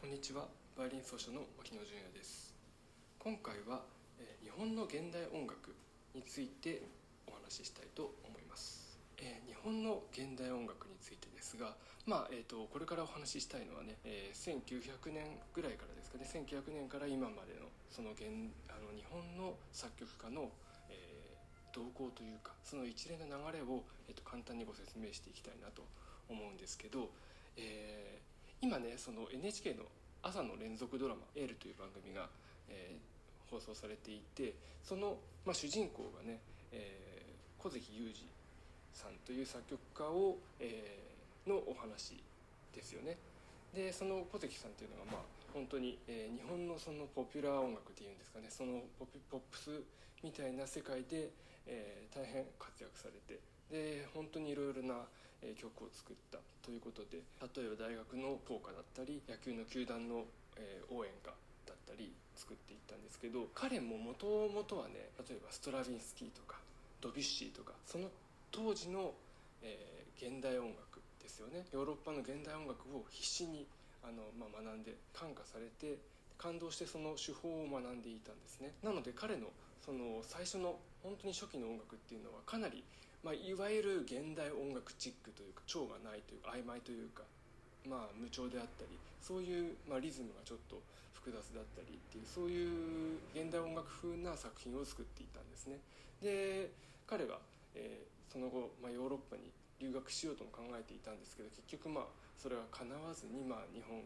こんにちは。バイオリン奏者の牧野純也です。今回は、えー、日本の現代音楽についてお話ししたいと思います、えー、日本の現代音楽についてですがまあえーと、これからお話ししたいのはね、えー、1900年ぐらいからですかね。1900年から今までのその現あの日本の作曲家の、えー、動向というかその一連の流れを、えーと簡単にご説明していきたいなと思うんですけど、えー、今ねその NHK の朝の連続ドラマ「エール」という番組が、えー、放送されていてその、まあ、主人公がね、えー、小関裕二さんという作曲家を、えー、のお話ですよね。でその小関さんっていうのがまあ本当に、えー、日本のそのポピュラー音楽っていうんですかねそのポポップスみたいな世界で、えー、大変活躍されてで本当にいろいろな曲を作ったということで例えば大学の校歌だったり野球の球団の応援歌だったり作っていったんですけど彼ももともとはね例えばストラヴィンスキーとかドビュッシーとかその当時の、えー、現代音楽ですよね。ヨーロッパの現代音楽を必死にあの、まあ、学んで感化されて感動してその手法を学んでいたんですね。なので彼のその最初の本当に初期の音楽っていうのはかなり、まあ、いわゆる現代音楽チックというか調がないというか曖昧というかまあ、無調であったりそういう、まあ、リズムがちょっと複雑だったりっていうそういう現代音楽風な作品を作っていたんですね。で彼は、えー、その後、まあ、ヨーロッパに留学しようとも考えていたんですけど結局まあそれはかなわずに、まあ、日本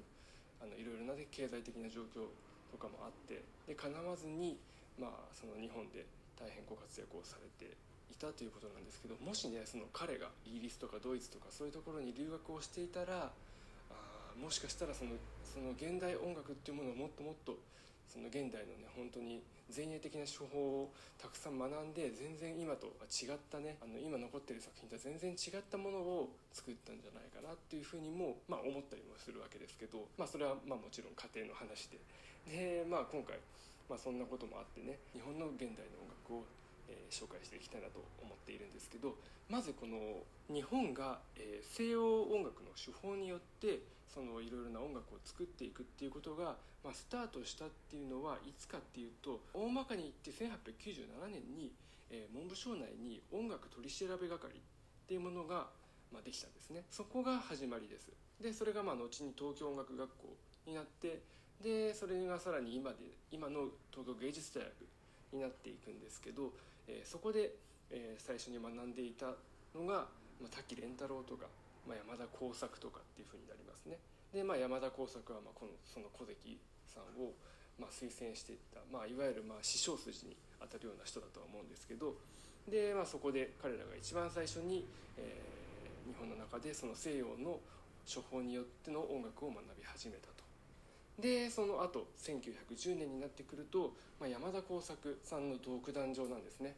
あのいろいろな、経済的な状況とかもあってでかなわずに、まあ、その日本で大変ご活躍をされていたということなんですけどもしねその彼がイギリスとかドイツとかそういうところに留学をしていたらあもしかしたらそのその現代音楽っていうものをもっともっとその現代のね本当に前衛的な手法をたくさん学んで全然今とは違ったねあの今残ってる作品とは全然違ったものを作ったんじゃないかなっていうふうにも、まあ、思ったりもするわけですけど、まあ、それはまあもちろん家庭の話で。で、まあ、今回、まあ、そんなこともあってね日本の現代の音楽をえー、紹介していきたいなと思っているんですけどまずこの日本が、えー、西洋音楽の手法によってそのいろいろな音楽を作っていくっていうことが、まあ、スタートしたっていうのはいつかっていうと大まかに言って1897年に、えー、文部省内に音楽取調べ係っていうものが、まあ、できたんですね。そこが始まりです。でそれがまあ後に東京音楽学校になってでそれがさらに今で今の東京芸術大学になっていくんですけどえー、そこで、えー、最初に学んでいたのが、まあ、滝蓮太郎とか、まあ、山田耕作とかっていうふうになりますね。で、まあ、山田耕作はまあこのその小関さんをまあ推薦していった、まあ、いわゆるまあ師匠筋にあたるような人だとは思うんですけどで、まあ、そこで彼らが一番最初に、えー、日本の中でその西洋の処方によっての音楽を学び始めた。でその後1910年になってくると、まあ、山田耕作さんの独壇場なんですね。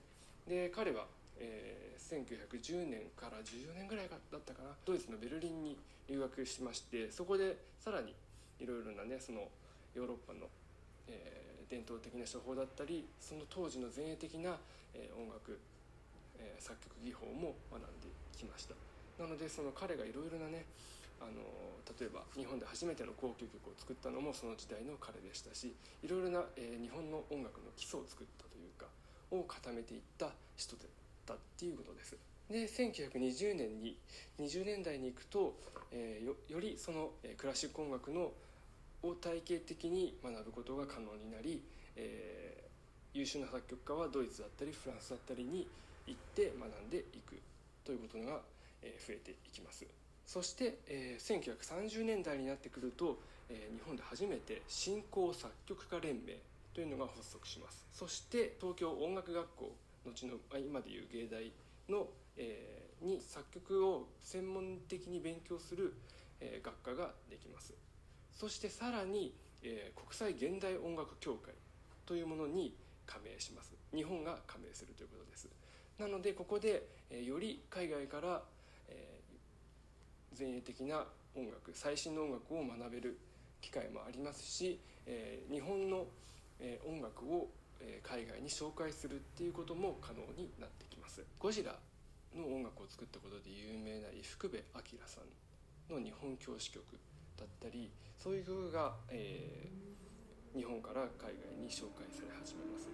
で彼は、えー、1910年から14年ぐらいだったかなドイツのベルリンに留学しましてそこでさらにいろいろなねそのヨーロッパの、えー、伝統的な手法だったりその当時の前衛的な、えー、音楽、えー、作曲技法も学んできました。なのでその彼がいろいろなねあの例えば日本で初めての交響曲を作ったのもその時代の彼でしたしいろいろな、えー、日本の音楽の基礎を作ったというかを固めていった人だったっていうことです。で1920年に20年代に行くと、えー、よよりその、えー、クラシック音楽のを体系的に学ぶことが可能になり、えー、優秀な作曲家はドイツだったりフランスだったりに行って学んでいくということが、えー、増えていきます。そして、えー、1930年代になってくると、えー、日本で初めて新興作曲家連盟というのが発足します。そして東京音楽学校後の今でいう芸大の、えー、に作曲を専門的に勉強する、えー、学科ができます。そしてさらに、えー、国際現代音楽協会というものに加盟します。日本が加盟するということです。なのでここで、えー、より海外から、え前衛的な音楽最新の音楽を学べる機会もありますし、えー、日本の、えー、音楽を、えー、海外に紹介するっていうことも可能になってきます。ゴジラの音楽を作ったことで有名な伊福部明さんの日本教師曲だったりそういう曲が、えー、日本から海外に紹介され始めます、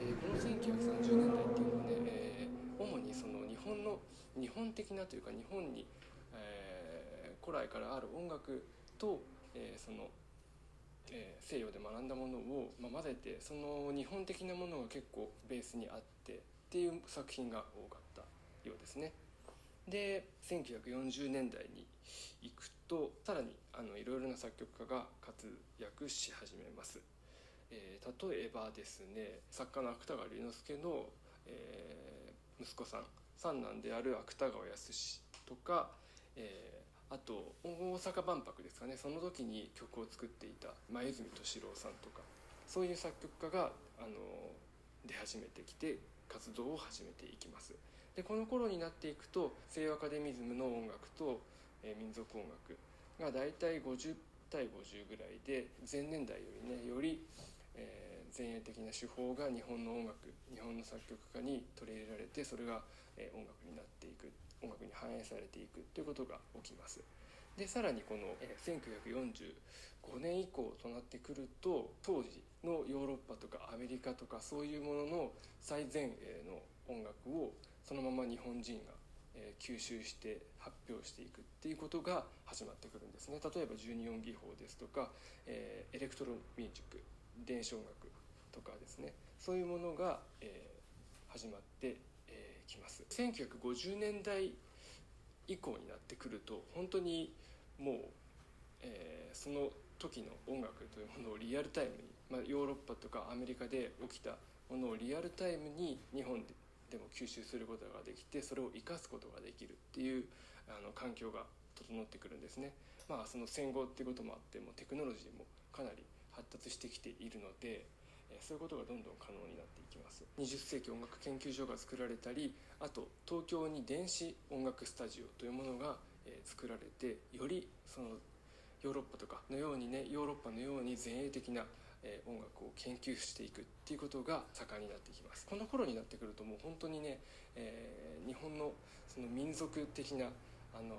えー、この1930年代っていうのはね、えー、主にその日本の日本的なというか日本に、古来からある音楽と、えー、その、えー、西洋で学んだものを、まあ、混ぜてその日本的なものが結構ベースにあってっていう作品が多かったようですね。で1940年代に行くとさらにあのいろいろな作曲家が活躍し始めます、えー、例えばですね作家の芥川龍之介の、えー、息子さん三男である芥川康とか、え、あと大阪万博ですかねその時に曲を作っていた前泉敏郎さんとかそういう作曲家があの出始めてきて活動を始めていきます。でこの頃になっていくと西洋アカデミズムの音楽と、えー、民族音楽が大体50対50ぐらいで前年代よりねより、えー、前衛的な手法が日本の音楽日本の作曲家に取り入れられてそれが、えー、音楽になっていく音楽に反映されていくということが起きます。でさらにこの、えー、1945年以降となってくると当時のヨーロッパとかアメリカとかそういうものの最前衛の音楽をそのまま日本人が、えー、吸収して発表していくっていうことが始まってくるんですね例えば12音技法ですとか、えー、エレクトロミュージック電子音楽とかですねそういうものが、えー、始まってます1950年代以降になってくると本当にもう、えー、その時の音楽というものをリアルタイムに、まあ、ヨーロッパとかアメリカで起きたものをリアルタイムに日本ででも吸収することができてそれを生かすことができるっていうあの環境が整ってくるんですね。まあその戦後っていうこともあってもテクノロジーもかなり発達してきているのでそういうことがどんどん可能になっていきます。20世紀音楽研究所が作られたりあと東京に電子音楽スタジオというものが作られてよりそのヨーロッパとかのようにねヨーロッパのように前衛的なえ、音楽を研究していくっていうことが盛んになってきます。この頃になってくるともう本当にね、えー、日本のその民族的な、あの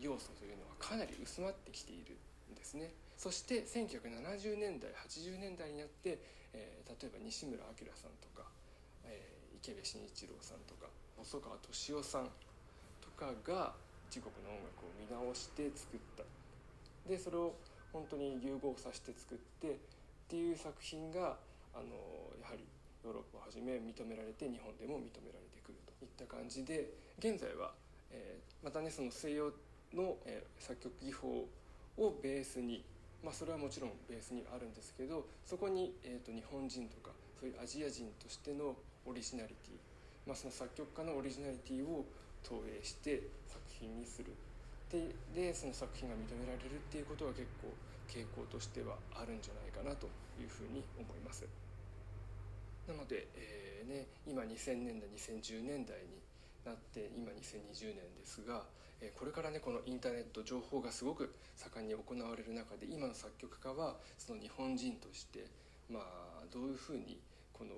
ー、要素というのはかなり薄まってきている。ですね。そして1970年代80年代になって、えー、例えば西村明さんとか、えー、池部慎一郎さんとか細川敏夫さんとかが時刻の音楽を見直して作った。でそれを本当に融合させて作ってっていう作品があのやはりヨーロッパをはじめ認められて日本でも認められてくると。いった感じで現在は、えー、またねその西洋の、えー、作曲技法をベースにまあそれはもちろんベースにあるんですけどそこに、えーと、日本人とかそういうアジア人としてのオリジナリティ、まあ、その作曲家のオリジナリティを投影して作品にするででその作品が認められるっていうことが結構傾向としてはあるんじゃないかなというふうに思います。なので、えーね、今2000年代2010年代になって今2020年ですが、え、これからねこのインターネット情報がすごく盛んに行われる中で今の作曲家はその日本人としてまあどういうふうにこの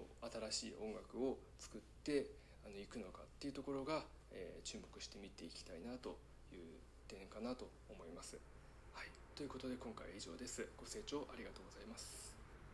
新しい音楽を作ってあのいくのかっていうところが、え、注目して見ていきたいなという点かなと思います。はい、ということで今回は以上です。ご清聴ありがとうございます。